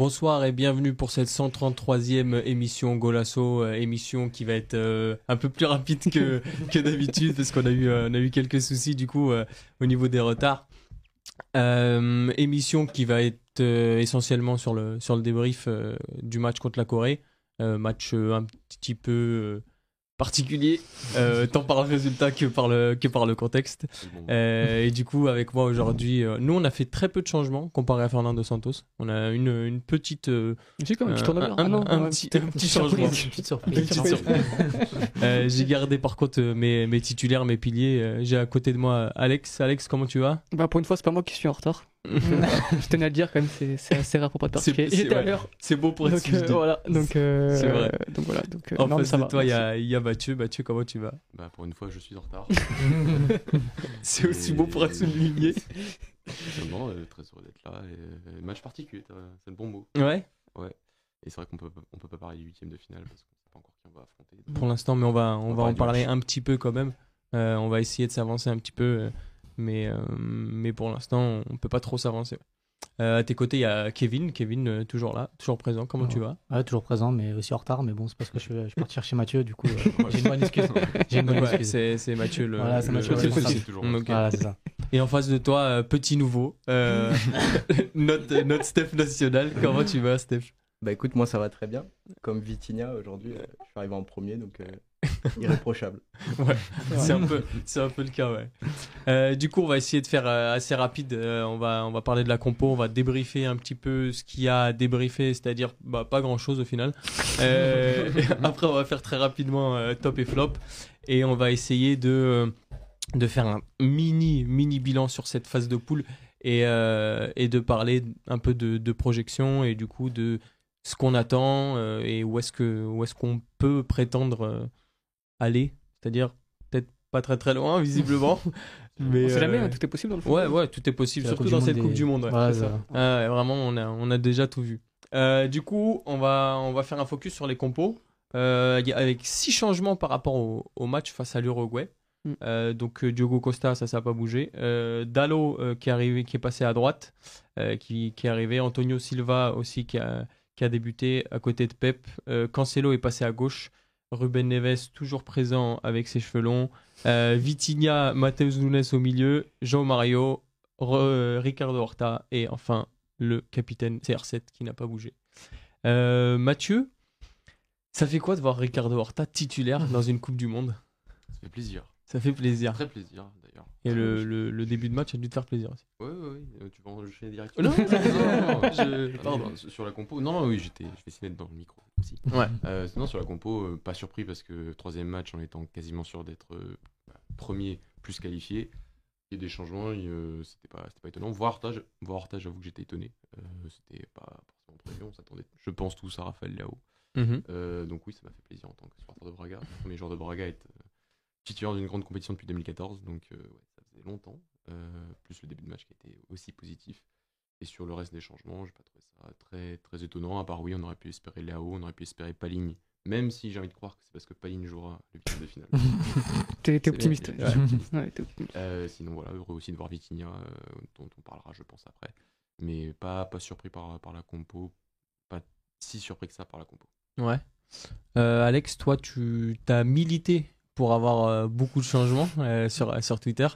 Bonsoir et bienvenue pour cette 133e émission Golasso, euh, émission qui va être euh, un peu plus rapide que, que d'habitude parce qu'on a eu euh, on a eu quelques soucis du coup au niveau des retards. Émission qui va être essentiellement sur le sur le débrief du match contre la Corée, match un petit peu particulier euh, tant par le résultat que par le que par le contexte. Euh, et du coup, avec moi aujourd'hui, euh, nous on a fait très peu de changements comparé à Fernando Santos. On a une, une petite, euh, C'est quand même un petit un, tournoi. un- non, un ouais, petit, petite- un petit petite changement. Euh, J'ai gardé par contre mes, mes titulaires, mes piliers. J'ai à côté de moi Alex. Alex, comment tu vas? Bah, pour une fois, c'est pas moi qui suis en retard. je tenais à le dire quand même, c'est assez rare pour pas particulier. c'est- J'étais à ouais. l'heure. C'est beau pour être Donc, euh, voilà. Donc, euh, C'est vrai. Donc voilà. Donc, euh, En non, face ça de va, toi, il y a, il y a Mathieu. Mathieu, comment tu vas? Bah, pour une fois, je suis en retard. C'est aussi beau pour être souligné. non, euh, très heureux d'être là. Et, euh, match particulier, c'est le bon mot. Ouais. Et c'est vrai qu'on peut, on peut pas parler du huitième de finale parce qu'on sait pas encore qui on va affronter. Donc, Pour l'instant, mais on va, on On va va en parler du parler match. un petit peu quand même. Euh, on va essayer de s'avancer un petit peu, euh, mais, euh, mais pour l'instant, on peut pas trop s'avancer. Euh, à tes côtés, il y a Kevin. Kevin, euh, toujours là, toujours présent. Comment tu vas? Ouais, toujours présent, mais aussi en retard. Mais bon, c'est parce que je je suis parti chercher Mathieu, du coup, euh, j'ai une bonne excuse. J'ai une bonne Ouais, excuse. c'est, c'est Mathieu le. Voilà, c'est Mathieu, le- toujours. Voilà, ça. Et en face de toi, euh, petit nouveau, euh, notre, notre Steph national. Comment tu vas, Steph? Bah écoute, moi ça va très bien. Comme Vitinha aujourd'hui, euh, je suis arrivé en premier, donc irréprochable. C'est un peu, c'est un peu le cas, ouais. Euh, du coup, on va essayer de faire euh, assez rapide. Euh, on va, on va parler de la compo, on va débriefer un petit peu ce qu'il y a à débriefer, c'est-à-dire bah, pas grand-chose au final. Après, on va faire très rapidement top et flop, et on va essayer de, de faire un mini, mini bilan sur cette phase de poule et, et de parler un peu de, de projection et du coup de ce qu'on attend et où est-ce que, où est-ce qu'on peut prétendre aller, c'est-à-dire peut-être pas très très loin visiblement. mais On sait jamais, euh, hein, tout est possible dans le fond. Ouais, ouais, tout est possible, surtout dans cette Coupe du Monde. ouais. Voilà, ça. ça. Ah ouais, vraiment, on a, on a déjà tout vu. Euh, du coup, on va, on va faire un focus sur les compos. Euh, y a- avec six changements par rapport au, au match face à l'Uruguay. Mm. Euh, donc Diogo Costa, ça, ça n'a pas bougé. Euh, Dallo euh, qui est arrivé, qui est passé à droite, euh, qui, qui est arrivé. Antonio Silva aussi qui a, qui a débuté à côté de Pep. Euh, Cancelo est passé à gauche. Ruben Neves toujours présent avec ses cheveux longs. Euh, Vitinha, Mateus Nunes au milieu. Jean Mario, Re- Ricardo Horta et enfin le capitaine CR7 qui n'a pas bougé. Euh, Mathieu, ça fait quoi de voir Ricardo Horta titulaire dans une Coupe du Monde? Ça fait plaisir. Ça fait plaisir. Très plaisir d'ailleurs. Et le, le- le début de match a dû te faire plaisir aussi. Ouais, ouais, ouais. euh, Tu vas enchaîner directement. Non, non, non, non, je- Ah, pardon. Sur la compo. Non, non, oui, j'étais. Je vais essayer d'être dans le micro aussi. Ouais. Euh, sinon, sur la compo, euh, pas surpris parce que troisième match, en étant quasiment sûr d'être euh, bah, premier plus qualifié, il y a des changements, c'était pas, c'était pas étonnant. Voir Horta, je- voir j'avoue que j'étais étonné. C'était pas forcément prévu, on s'attendait, je pense tous à Raphaël Lao. Mhm. Donc oui, ça m'a fait plaisir en tant que supporter de Braga. Le premier joueur de Braga est titulaire d'une grande compétition depuis 2014, donc euh, ouais, ça faisait longtemps. Euh, plus le début de match qui était aussi positif. Et sur le reste des changements, j'ai pas trouvé ça très, très étonnant. À part oui, on aurait pu espérer Léao, on aurait pu espérer Paligne, même si j'ai envie de croire que c'est parce que Paligne jouera le huitième de finale. T'es optimiste. optimiste. Ouais, t'es optimiste. Euh, sinon, voilà, heureux aussi de voir Vitinha, euh, dont on parlera, je pense, après. Mais pas, pas surpris par, par la compo. Pas si surpris que ça par la compo. Ouais. Euh, Alex, toi, tu as milité pour avoir euh, beaucoup de changements euh, sur, sur Twitter.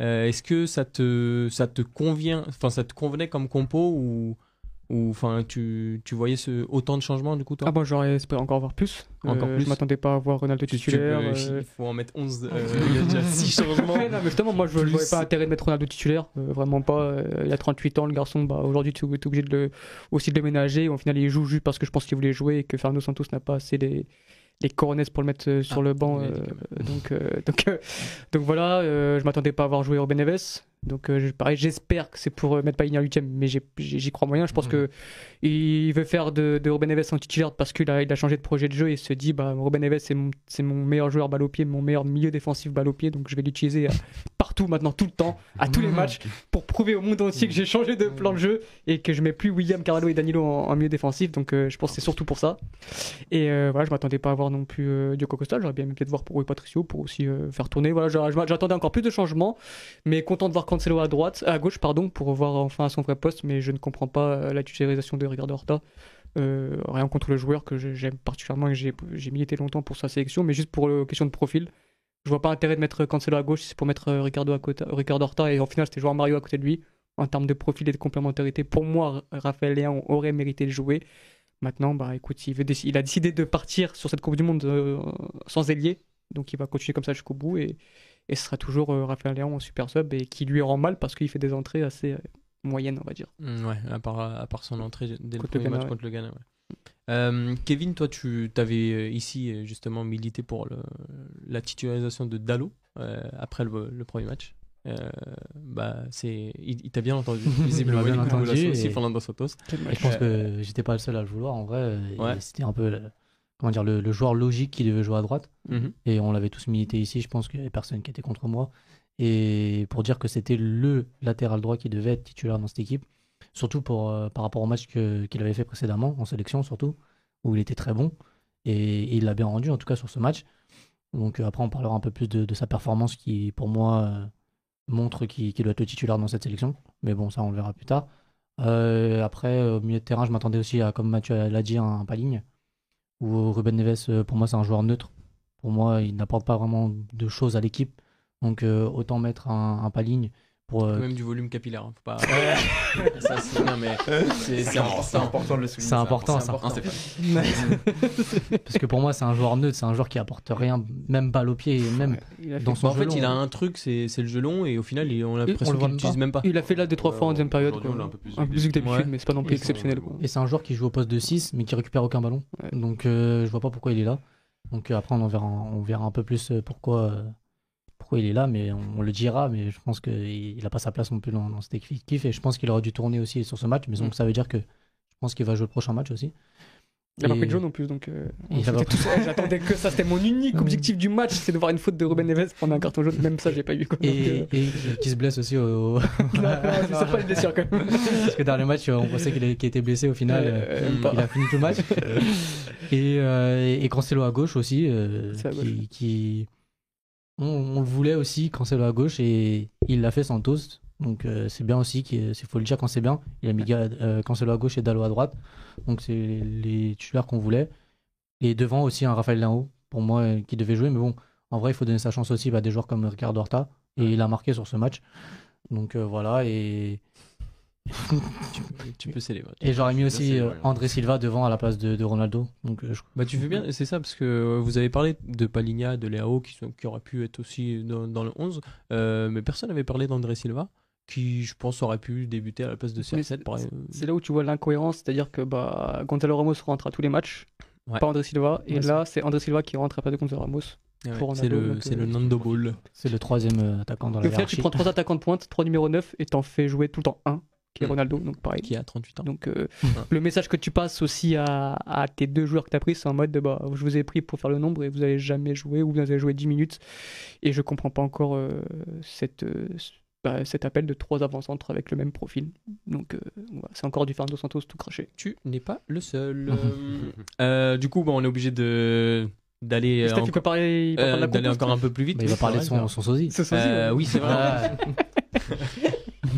Euh, Est-ce que ça te, ça te convient, enfin, ça te convenait comme compo ou, ou enfin, tu, tu voyais ce, autant de changements du coup, toi? Ah bon, j'aurais espéré encore voir plus. Encore Euh, plus Je m'attendais pas à voir Ronaldo Tu- tu titulaire. peux- euh, Il faut en mettre 11. euh, il y a déjà 6 changements. Ouais, non, mais justement, moi je, Plus- voyais pas intérêt de mettre Ronaldo titulaire, vraiment pas. il a 38 ans, le garçon, bah, aujourd'hui tu es obligé de le, aussi de le ménager. Au final, il joue juste parce que je pense qu'il voulait jouer et que Fernando Santos n'a pas assez les, les coronets pour le mettre euh, sur Ah, le banc. euh, donc, euh, donc, euh, donc voilà, je m'attendais pas à voir jouer Ruben Neves. Donc euh, pareil, j'espère que c'est pour euh, mettre Payet en 8 mais j'y crois moyen. Je pense que il veut faire de, de Ruben Neves en titulaire parce qu'il a, il a changé de projet de jeu et se dit bah, Ruben Neves c'est mon, c'est mon meilleur joueur balle au pied, mon meilleur milieu défensif balle au pied, donc je vais l'utiliser à partout maintenant, tout le temps, à tous les matchs, pour prouver au monde entier que j'ai changé de plan de jeu et que je mets plus William, Carvalho et Danilo en, en milieu défensif. Donc euh, je pense que c'est surtout pour ça. Et euh, voilà, je m'attendais pas à voir non plus euh, Diogo Costa. J'aurais bien aimé peut-être voir pour Rui Patricio pour aussi euh, faire tourner. Voilà, j'a- j'a- j'attendais encore plus de changements, mais content de voir Cancelo à droite, à gauche, pardon, pour voir enfin à son vrai poste. Mais je ne comprends pas la titularisation de Ricardo Horta. Rien contre le joueur que j'aime particulièrement et que j'ai j'ai milité longtemps pour sa sélection, mais juste pour la question de profil. Je vois pas intérêt de mettre Cancelo à gauche c'est pour mettre euh, Ricardo, à côté, Ricardo Horta et en final c'était jouer Mario à côté de lui. En termes de profil et de complémentarité, pour moi, Raphaël Léon aurait mérité de jouer. Maintenant, bah écoute, il, veut il a décidé de partir sur cette Coupe du Monde euh, sans ailier, donc il va continuer comme ça jusqu'au bout et, et ce sera toujours euh, Raphaël Léon en super sub et qui lui rend mal parce qu'il fait des entrées assez euh, moyennes, on va dire. Mm, Ouais, à part, à part son entrée dès le Contre le premier Ghana, match ouais. contre le Ghana. ouais. Euh, Kevin, toi, tu avais ici euh, justement milité pour le- la titularisation de Dalo euh, après le, le premier match. Euh, bah, c'est, il, il t'a bien entendu, visiblement. Bien entendu Golasso aussi, et- Fernando Santos. Et je pense que j'étais pas le seul à le vouloir en vrai. et Ouais. C'était un peu le, comment dire, le, le joueur logique qui devait jouer à droite. Mhm. Et on l'avait tous milité ici. Je pense qu'il n'y avait personne qui était contre moi. Et pour dire que c'était le latéral droit qui devait être titulaire dans cette équipe. Surtout euh, par rapport au match qu'il avait fait précédemment, en sélection surtout, où il était très bon. Et, il l'a bien rendu, en tout cas sur ce match. Donc euh, après, on parlera un peu plus de, sa performance qui, pour moi, euh, montre qu'il doit être titulaire dans cette sélection. Mais bon, ça, on le verra plus tard. Après, au milieu de terrain, je m'attendais aussi à, comme Mathieu l'a dit, un, un Paligne. Ou Ruben Neves, pour moi, c'est un joueur neutre. Pour moi, il n'apporte pas vraiment de choses à l'équipe. Donc, autant mettre un, un Paligne pour. euh, Même du volume capillaire. hein, Faut pas... Ça, c'est- non, mais c'est, important. important de le souligner. C'est important, ça. important. Parce que pour moi, c'est un joueur neutre, c'est un joueur qui apporte rien, même balle au pied, même dans son Bah, en fait, il a un truc, c'est, c'est le jeu long, et au final, il- on a on l'impression qu'il même l'utilise pas. même pas. Il a fait là deux trois Ouais, fois en deuxième période. quoi. un peu plus Un peu plus que d'habitude, Ouais. mais c'est pas non plus exceptionnel. Quoi. Et c'est un joueur qui joue au poste de 6, mais qui récupère aucun ballon. Donc, euh, je vois pas pourquoi il est là. Donc, euh, après, on, en verra, on verra un peu plus pourquoi, euh, pourquoi il est là, mais on, on le dira. Mais je pense qu'il n'a pas sa place non plus dans, dans cet effectif. Et je pense qu'il aurait dû tourner aussi sur ce match. Mais donc, Mm. ça veut dire que je pense qu'il va jouer le prochain match aussi. Il a pas pris de jaune en plus, donc euh, j'attendais que ça. C'était mon unique objectif du match, c'est de voir une faute de Ruben Neves prendre un carton jaune. Même ça, j'ai pas eu. Quoi. Et, euh, et qui se blesse aussi au. non, non, pas une blessure quand même. Parce que dans le match, on pensait qu'il était blessé. Au final, euh, Euh, il a fini tout le match. et, euh, et Cancelo à gauche aussi, euh, C'est à gauche. qui, qui- on, on le voulait aussi Cancelo à gauche et il l'a fait Santos. Donc euh, c'est bien aussi, il faut le dire quand c'est bien. Il a mis Ga- euh, Cancelo à gauche et Dallo à droite. Donc c'est les titulaires qu'on voulait. Et devant aussi un Raphaël Leao, pour moi, euh, qui devait jouer. Mais bon, en vrai, il faut donner sa chance aussi à des joueurs comme Ricardo Horta. Et il a marqué sur ce match. Donc voilà. Et, Tu, tu peux célébrer. et j'aurais mis aussi euh. André Silva devant à la place de, de Ronaldo. Donc euh, je- Bah tu fais bien, c'est ça, parce que euh, vous avez parlé de Paligna, de Léao, qui, sont, qui auraient pu être aussi dans, dans le 11, euh, mais personne n'avait parlé d'André Silva, qui je pense aurait pu débuter à la place de Mais CR7. par- C'est là où tu vois l'incohérence, c'est-à-dire que bah, Gonzalo Ramos rentre à tous les matchs, Ouais. pas André Silva, et Ouais, là c'est André Silva qui rentre à la place de Gonzalo Ramos. Ouais, pour c'est Ronaldo, le, donc, c'est euh, le Nando Ball c'est le troisième euh, attaquant dans Et la au final, tu hiérarchie. prends trois attaquants de pointe, trois numéros 9, et t'en fais jouer tout le temps un, qui est Mm. Ronaldo, donc pareil. qui a 38 ans. Donc euh, Ouais. le message que tu passes aussi à, à tes deux joueurs que tu as pris, c'est en mode de, bah, je vous ai pris pour faire le nombre et vous allez jamais jouer ou vous allez jouer 10 minutes. Et je comprends pas encore euh, cette, euh, bah, cet appel de trois avant-centres avec le même profil. Donc euh, voilà, c'est encore du Fernando Santos tout craché. Tu n'es pas le seul. Euh, du coup, bon, on est obligé de d'aller euh, encore, peut parler, euh, d'aller encore un peu plus vite? Bah, il va parler de son, sosie. Ce sosie, Euh, ouais. oui, c'est vrai.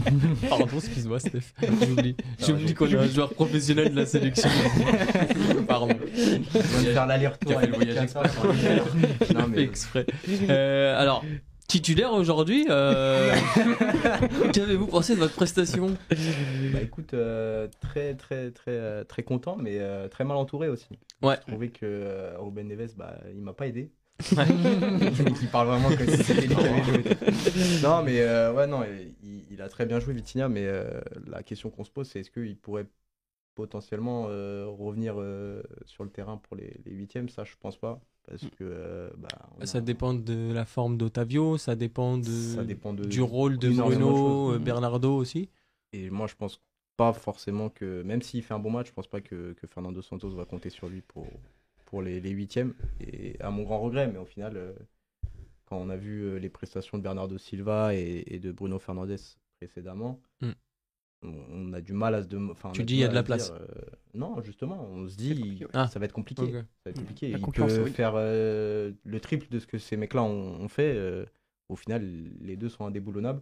Pardon, excuse-moi, Steph. J'oublie. J'oublie qu'on est un joueur professionnel de la sélection. Pardon. On va faire l'aller-retour. Le voyage le- Non, Fait mais exprès. Euh, alors, titulaire aujourd'hui, euh... qu'avez-vous pensé de votre prestation? Bah écoute, euh, très très très euh, très content, mais euh, très mal entouré aussi. Ouais. Je trouvais que euh, Ruben Neves, bah, il m'a pas aidé. il parle vraiment comme si c'était lui qui avait joué. Non, mais euh, ouais, non, il, il a très bien joué Vitinha, mais euh, la question qu'on se pose, c'est est-ce qu'il pourrait potentiellement euh, revenir euh, sur le terrain pour les, les huitièmes? Ça, je pense pas, parce que euh, bah, on Ça a- dépend de la forme d'Otavio, ça dépend, de... ça dépend de, du rôle de Bruno, euh, Bernardo aussi. Et moi, je pense pas forcément que, même s'il fait un bon match, je pense pas que, que Fernando Santos va compter sur lui pour, pour les, les huitièmes. Et à mon grand regret, mais au final, euh, quand on a vu euh, les prestations de Bernardo Silva et, et de Bruno Fernandes précédemment, Mm. on, on a du mal à se demander. Tu dis, il y a de la place. non, justement, on se dit, ouais. Ah. ça va être compliqué. Ok. Ça va être compliqué. La Il peut oui. faire euh, le triple de ce que ces mecs-là ont, ont fait. euh, au final, les deux sont indéboulonnables.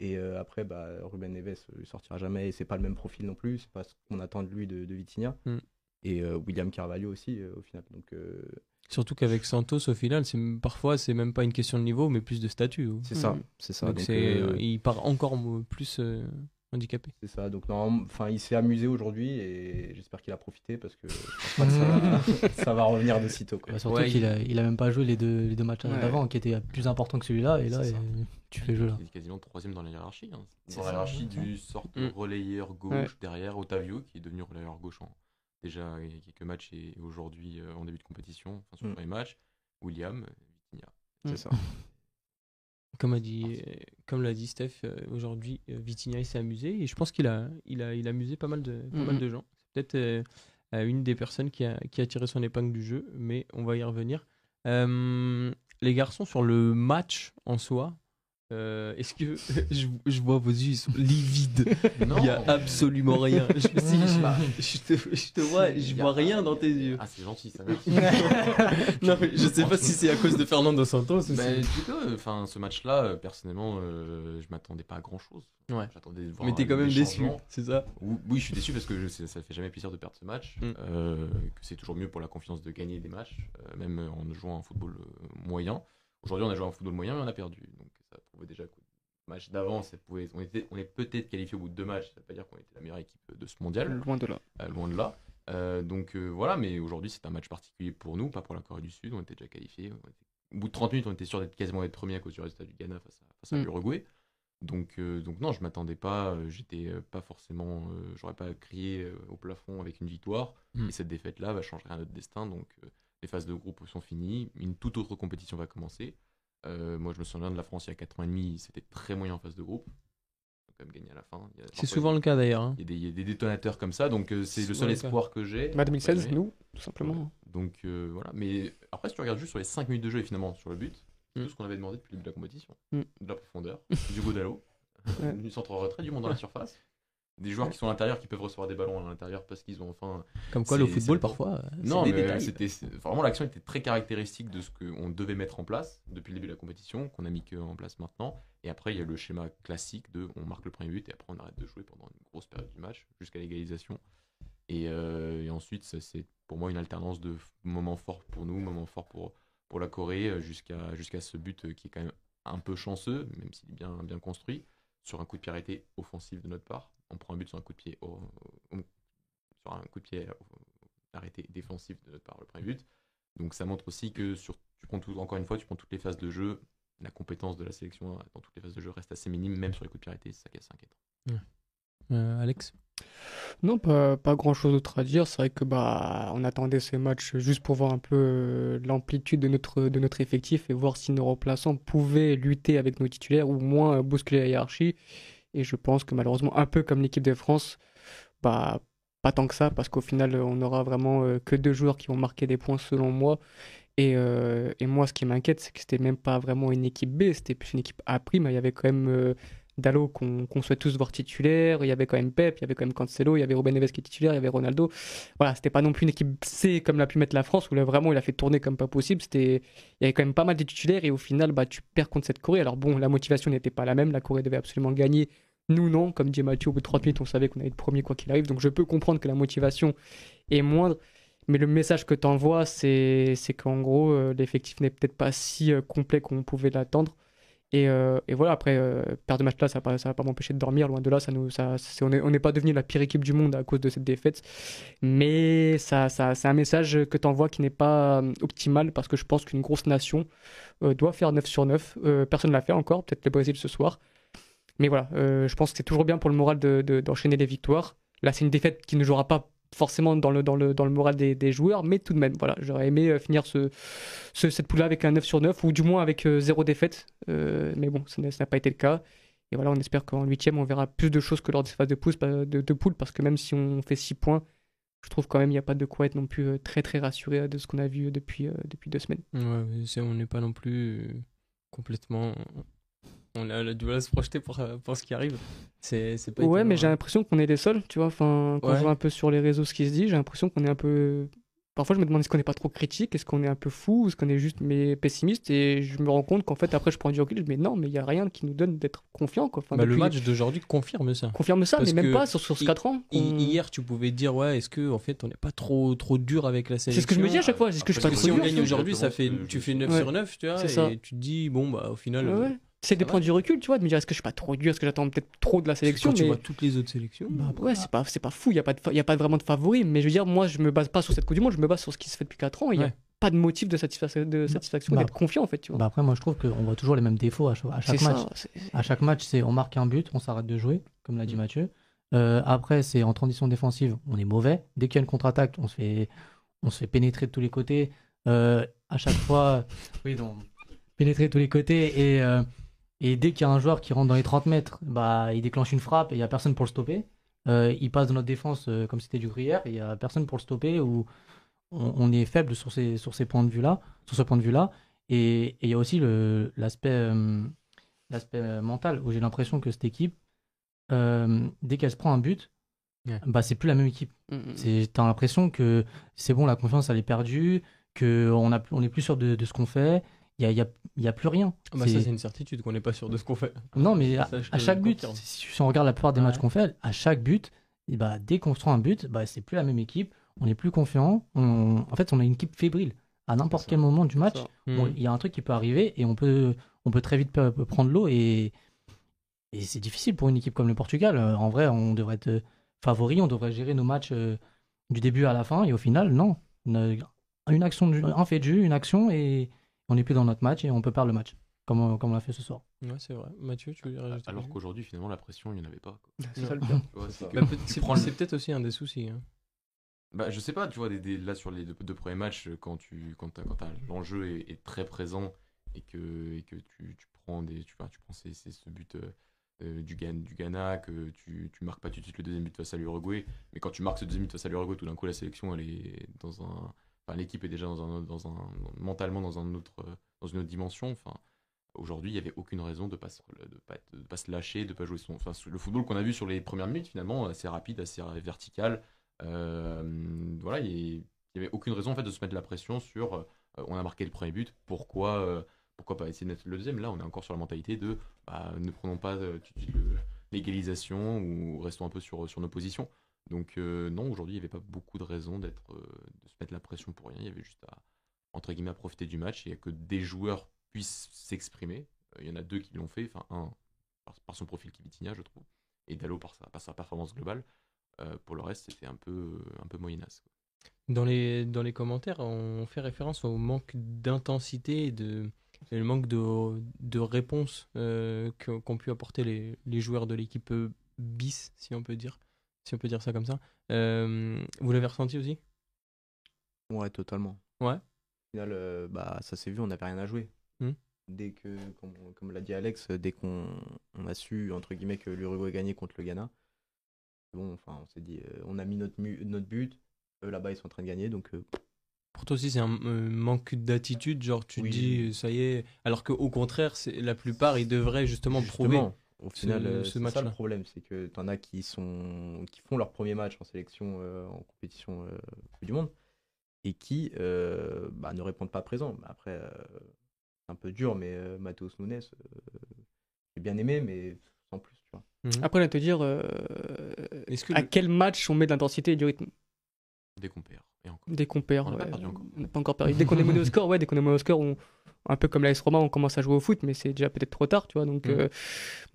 Et euh, après, bah, Ruben Neves ne sortira jamais. Et c'est pas le même profil non plus. C'est pas ce qu'on attend de lui de, de Vitinha. Mm. Et euh, William Carvalho aussi, euh, au final. Donc, euh, Surtout qu'avec Santos, au final, c'est parfois c'est même pas une question de niveau, mais plus de statut. oh. c'est ça. Mm. C'est ça. Donc, euh, il part encore plus euh, handicapé. C'est ça. Donc, non, enfin, il s'est amusé aujourd'hui et j'espère qu'il a profité parce que je pense pas que ça, va, ça va revenir de sitôt. Quoi. Bah, surtout Ouais, qu'il il- a, il a même pas joué les deux, les deux matchs Ouais. d'avant qui étaient plus importants que celui-là. Et là, tu fais jouer là. Il est quasiment troisième dans la hiérarchie. hein. C'est Dans la ça. hiérarchie du sort Mm. relayeur gauche Ouais. derrière Otavio, qui est devenu relayeur gauche en déjà il y a quelques matchs et aujourd'hui euh, en début de compétition, enfin sur Mm. les matchs. William, euh, Vitinha. C'est ça. Comme, a dit, euh, comme l'a dit Steph, euh, aujourd'hui, Vitinha il s'est amusé et je pense qu'il a, il a, il a amusé pas mal de, pas Mhm. mal de gens. C'est peut-être une des personnes qui a, qui a tiré son épingle du jeu, mais on va y revenir. Euh, les garçons, sur le match en soi, euh, est-ce que je, je vois vos yeux ils sont livides Non Il y a absolument rien. Je, si, je, Bah, je te, je te vois, je vois rien dans tes yeux. Ah, c'est gentil, ça non, mais je sais pas si c'est à cause de Fernando Santos ou Mais si- du coup, euh, enfin, ce match-là, euh, personnellement, euh, je m'attendais pas à grand-chose. Ouais. J'attendais de voir Mais t'es quand même déçu, c'est ça? Ou- Oui, je suis déçu parce que ça fait jamais plaisir de perdre ce match. Mm. euh, que c'est toujours mieux pour la confiance de gagner des matchs, même en jouant un football moyen. Aujourd'hui, on a joué un football moyen, mais on a perdu. Donc ça prouvait déjà que le match d'avant, on, était, on est peut-être qualifié au bout de deux matchs. Ça veut pas dire qu'on était la meilleure équipe de ce mondial, Loin de là. euh, loin de là. Euh, donc euh, voilà, mais aujourd'hui, c'est un match particulier pour nous, pas pour la Corée du Sud. On était déjà était- Au bout de 30 minutes, on était sûr d'être quasiment être premier à cause du résultat du Ghana face à, face à Mm. l'Uruguay. Donc, euh, donc non, je m'attendais pas, j'étais pas forcément, euh, j'aurais pas crié au plafond avec une victoire. Mm. Et cette défaite-là va changer à notre destin. Donc euh, les phases de groupe sont finies, une toute autre compétition va commencer. Euh, moi, je me souviens de la France il y a 4 ans et demi, c'était très moyen en phase de groupe. On a quand même gagné à la fin. Il y a- C'est souvent le cas d'ailleurs. hein. Il y, a des, il y a des détonateurs comme ça, donc euh, c'est le seul espoir que j'ai. Bah, 2016, entre guillemets. nous, tout simplement. Donc euh, voilà, mais après, si tu regardes juste sur les 5 minutes de jeu et finalement sur le but, c'est Mm. tout ce qu'on avait demandé depuis le début de la compétition. Mm. De la profondeur, du Godalo, du centre retrait, du monde dans la surface. Des joueurs qui sont à l'intérieur qui peuvent recevoir des ballons à l'intérieur parce qu'ils ont enfin. Comme quoi, le football, parfois, euh, Non, mais détails. c'était vraiment l'action était très caractéristique de ce qu'on devait mettre en place depuis le début de la compétition, qu'on a mis que en place maintenant. Et après, il y a le schéma classique de on marque le premier but et après on arrête de jouer pendant une grosse période du match jusqu'à l'égalisation. Et, euh, et ensuite, c'est pour moi une alternance de moments forts pour nous, moments forts pour, pour la Corée, euh, jusqu'à jusqu'à ce but euh, qui est quand même un peu chanceux, même s'il est bien, bien construit, sur un coup de pied arrêté offensif de notre part. On prend un but sur un coup de pied, au- au- sur un coup de pied arrêté défensif de notre part, le premier but. Donc ça montre aussi que sur, tu prends tout, encore une fois, tu prends toutes les phases de jeu, la compétence de la sélection dans toutes les phases de jeu reste assez minime, même sur les coups de pied arrêtés, c'est ça qui est assez inquiétant. Euh, Alex? Non, pas, pas grand chose d'autre à dire. C'est vrai que bah on attendait ces matchs juste pour voir un peu euh, l'amplitude de notre, de notre effectif et voir si nos remplaçants pouvaient lutter avec nos titulaires ou moins euh, bousculer la hiérarchie. Et je pense que malheureusement, un peu comme l'équipe de France, bah pas tant que ça, parce qu'au final, on n'aura vraiment euh, que deux joueurs qui vont marquer des points selon moi. Et, euh, et moi, ce qui m'inquiète, c'est que c'était même pas vraiment une équipe B, c'était plus une équipe A'. Il y avait quand même Dallo qu'on qu'on souhaite tous voir titulaire, il y avait quand même Pep, il y avait quand même Cancelo, il y avait Ruben qui est titulaire, il y avait Ronaldo. Voilà, c'était pas non plus une équipe C comme l'a pu mettre la France, où là vraiment il a fait tourner comme pas possible. Il y avait quand même pas mal de titulaires et au final, bah, tu perds contre cette Corée. Alors bon, la motivation n'était pas la même, la Corée devait absolument gagner. Nous non, comme dit Mathieu, au bout de 30 minutes, on savait qu'on allait être premier quoi qu'il arrive, donc je peux comprendre que la motivation est moindre. Mais le message que tu envoies, c'est c'est qu'en gros, euh, l'effectif n'est peut-être pas si euh, complet qu'on pouvait l'attendre. Et, euh, et voilà, après, euh, perdre de match là, ça ça va pas m'empêcher de dormir. Loin de là, ça nous, on n'est pas devenu la pire équipe du monde à cause de cette défaite. Mais ça, c'est un message que tu envoies qui n'est pas euh, optimal parce que je pense qu'une grosse nation doit faire 9 sur 9. Euh, personne ne l'a fait encore, peut-être le Brésil ce soir. Mais voilà, je pense que c'est toujours bien pour le moral de- de- d'enchaîner les victoires. Là, c'est une défaite qui ne jouera pas forcément dans le, dans le, dans le moral des, des joueurs, mais tout de même, voilà, j'aurais aimé euh, finir ce, ce- cette poule-là avec un 9 sur 9, ou du moins avec euh, zéro défaite. Euh, mais bon, ça n'a pas été le cas. Et voilà, on espère qu'en huitième, on verra plus de choses que lors des phases de, pouce, de, de poule, parce que même si on fait 6 points, je trouve quand même il n'y a pas de quoi être non plus très très rassuré de ce qu'on a vu depuis, depuis deux semaines. Ouais, on n'est pas non plus. complètement. On a, du mal à se projeter pour, euh, pour ce qui arrive. C'est c'est pas Ouais, mais j'ai hein. l'impression qu'on est les seuls, tu vois. Enfin, quand Ouais. je vois un peu sur les réseaux ce qui se dit, j'ai l'impression qu'on est un peu. Parfois, je me demande est-ce qu'on n'est pas trop critique, est-ce qu'on est un peu fou, est-ce qu'on est juste mais pessimiste, et je me rends compte qu'en fait, après, je prends du recul, je me dis mais non, mais il y a rien qui nous donne d'être confiant, quoi. Enfin, Bah, le match d'aujourd'hui confirme ça. confirme ça, Parce mais même pas sur, sur ce hi- 4 ans. Hier, tu pouvais dire, ouais, est-ce que en fait, on n'est pas trop, trop dur avec la sélection? C'est ce que je me dis à chaque fois, est-ce que je suis Parce pas que trop si on gagne aujourd'hui, ça fait, tu fais dis. 9 Ouais. sur 9, tu vois, et ça. tu te dis, bon, bah, au final, Ouais, euh, ouais. C'est de ça prendre du recul, tu vois, de me dire est-ce que je suis pas trop dur, est-ce que j'attends peut-être trop de la sélection. quand tu mais- vois toutes les autres sélections, Bah, Ouais, c'est pas, c'est pas fou, il n'y a, pas de fa- y a pas vraiment de favoris, mais je veux dire, moi, je me base pas sur cette Coupe du Monde, je me base sur ce qui se fait depuis 4 ans, il n'y a pas de motif de, satisfa- de satisfaction, bah, d'être confiant, en fait, tu vois. Bah après, moi je trouve qu'on voit toujours les mêmes défauts à chaque, à c'est chaque match. ça. À chaque match, c'est on marque un but, on s'arrête de jouer, comme l'a dit Mathieu. Euh, après, c'est en transition défensive, on est mauvais. Dès qu'il y a une contre-attaque, on se fait, on se fait pénétrer de tous les côtés. Euh, à chaque fois, oui, donc pénétrer de tous les côtés. Et, euh, et dès qu'il y a un joueur qui rentre dans les 30 mètres, bah, il déclenche une frappe et il n'y a personne pour le stopper. Euh, il passe dans notre défense euh, comme si c'était du gruyère et il n'y a personne pour le stopper. Ou on, on est faible sur ces, sur ces points de vue-là, sur ce point de vue-là. Et et il y a aussi le- l'aspect euh, l'aspect euh, mental où j'ai l'impression que cette équipe, euh, dès qu'elle se prend un but, Ouais. bah, c'est plus la même équipe. Mm, mm. C'est- T'as l'impression que c'est bon, la confiance elle est perdue, qu'on on est plus sûr de, de ce qu'on fait. Il y a, il y a- il y a plus rien. Ah bah, C'est- ça, c'est une certitude qu'on n'est pas sûr de ce qu'on fait. non, mais à, chaque but, si, si on regarde la plupart des Ouais. matchs qu'on fait, à chaque but, et bah, dès qu'on se prend un but, bah, c'est plus la même équipe. On est plus confiant. On- En fait, on a une équipe fébrile. À n'importe quel moment du match, ça. bon, Mm. il y a un truc qui peut arriver et on peut, on peut très vite prendre l'eau. Et, et c'est difficile pour une équipe comme le Portugal. Euh, En vrai, on devrait être euh, favori, on devrait gérer nos matchs euh, du début à la fin. Et au final, non. Une, une action, de jeu- un fait de jeu, une action, et on n'est plus dans notre match et on peut perdre le match, comme, on- comme on l'a fait ce soir. Ouais, c'est vrai. Mathieu, tu veux rajouter Alors quelque qu'aujourd'hui, finalement, la pression, il n'y en avait pas. quoi. C'est ça le Non. pire. Tu vois, c'est que- Bah, peut- c'est prends le- c'est peut-être aussi un des soucis. hein. Bah, je sais pas, tu vois, des, des- là sur les deux, deux premiers matchs, euh, quand, tu, quand, t'as- quand t'as- l'enjeu est, est très présent et que, et que tu, tu prends, des, tu, vois, tu prends ces- ces- ce but euh, euh, du, Ghana, du Ghana, que tu, tu marques pas tout de suite le deuxième but face à l'Uruguay, mais quand tu marques ce deuxième but face à l'Uruguay, tout d'un coup la sélection, elle est dans un. Enfin, l'équipe est déjà dans un, dans un, mentalement dans, autre, euh, dans une autre dimension. Enfin, aujourd'hui, il n'y avait aucune raison de de pas, se lâcher, de pas jouer son. Enfin, le football qu'on a vu sur les premières minutes, finalement, assez rapide, assez vertical. Euh, voilà, il n'y avait aucune raison en fait de se mettre la pression sur euh, on a marqué le premier but, pourquoi, pourquoi pas essayer de mettre le deuxième? Là, on est encore sur la mentalité de bah, ne prenons pas l'égalisation ou restons un peu sur nos positions. Donc, euh, non, aujourd'hui, il n'y avait pas beaucoup de raisons d'être, euh, de se mettre la pression pour rien. Il y avait juste à, entre guillemets, profiter du match et que des joueurs puissent s'exprimer. Euh, il y en a deux qui l'ont fait, enfin, un par, son profil qui Vitinha, je trouve, et Dallo par sa, performance globale. Pour le reste, c'était un peu, un peu. Dans les, dans les commentaires, on fait référence au manque d'intensité et, de, le manque de, de réponse qu'ont pu apporter les, les joueurs de l'équipe bis, si on peut dire, si on peut dire ça comme ça. Euh, vous l'avez ressenti aussi? Ouais, totalement. Ouais. Au final, euh, bah, ça s'est vu, on n'avait rien à jouer. Hmm. Dès que, comme, comme l'a dit Alex, dès qu'on on a su, entre guillemets, que l'Uruguay gagnait contre le Ghana, bon, enfin, on s'est dit, euh, on a mis notre, mu- notre but, eux là-bas, ils sont en train de gagner, donc Pour toi aussi, c'est un manque d'attitude, genre tu te dis ça y est, alors qu'au contraire, la plupart ils devraient justement, prouver. Au final, euh, ce ça le problème, c'est que tu en as qui, sont, qui font leur premier match en sélection, euh, en compétition euh, du Monde, et qui euh, bah, ne répondent pas présent. Après, euh, c'est un peu dur, mais euh, Matheus Nunes, euh, j'ai bien aimé, mais sans plus, tu vois. Mhm. Après, là, te dire euh, Est-ce que à le- quel match on met de l'intensité et du rythme? Dès qu'on perd. Et encore. Dès qu'on perd. On n'a pas ouais. perdu encore. On n'a pas encore perdu. Dès qu'on est mené au score, ouais, dès qu'on est mené au score, on, un peu comme l'AS Roma, on commence à jouer au foot, mais c'est déjà peut-être trop tard, tu vois. Donc, Mhm. euh,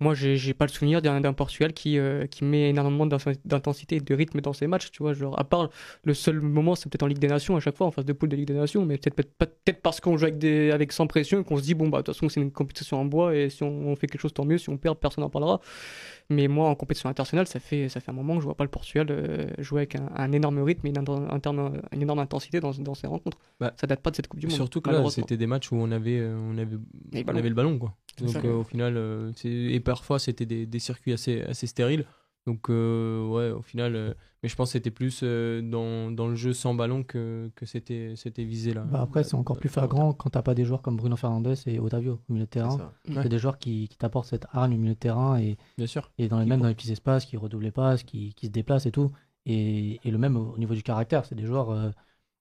moi, j'ai pas le souvenir d'un Portugal qui, euh, qui met énormément d'in- d'intensité et de rythme dans ses matchs, tu vois. Genre, à part le seul moment, c'est peut-être en Ligue des Nations à chaque fois, en phase de poule de Ligue des Nations, mais peut-être peut peut-être parce qu'on joue avec, des, avec sans pression et qu'on se dit, bon, bah, de toute façon, c'est une compétition en bois et si on, on fait quelque chose, tant mieux. Si on perd, personne n'en parlera. Mais moi, en compétition internationale, ça fait, ça fait un moment que je vois pas le Portugal euh, jouer avec un, un énorme rythme et une, inten- interne- une énorme intensité dans, dans ses rencontres. Bah, ça date pas de cette Coupe du Monde. Surtout que là, c'était des matchs où on avait, euh, on avait, on avait le ballon, quoi. Donc euh, au final, euh, et parfois c'était des, des circuits assez, assez stériles. Donc, euh, ouais, au final, euh, mais je pense que c'était plus euh, dans, dans le jeu sans ballon que, que c'était c'était visé là. Bah après, c'est encore plus flagrant quand t'as pas des joueurs comme Bruno Fernandes et Otavio au milieu de terrain. C'est Ouais. des joueurs qui, qui t'apportent cette hargne au milieu de terrain et, Bien sûr. et dans les, même dans les petits espaces, qui redoublent les passes, qui, qui se déplacent et tout. Et, et le même au au niveau du caractère, c'est des joueurs euh,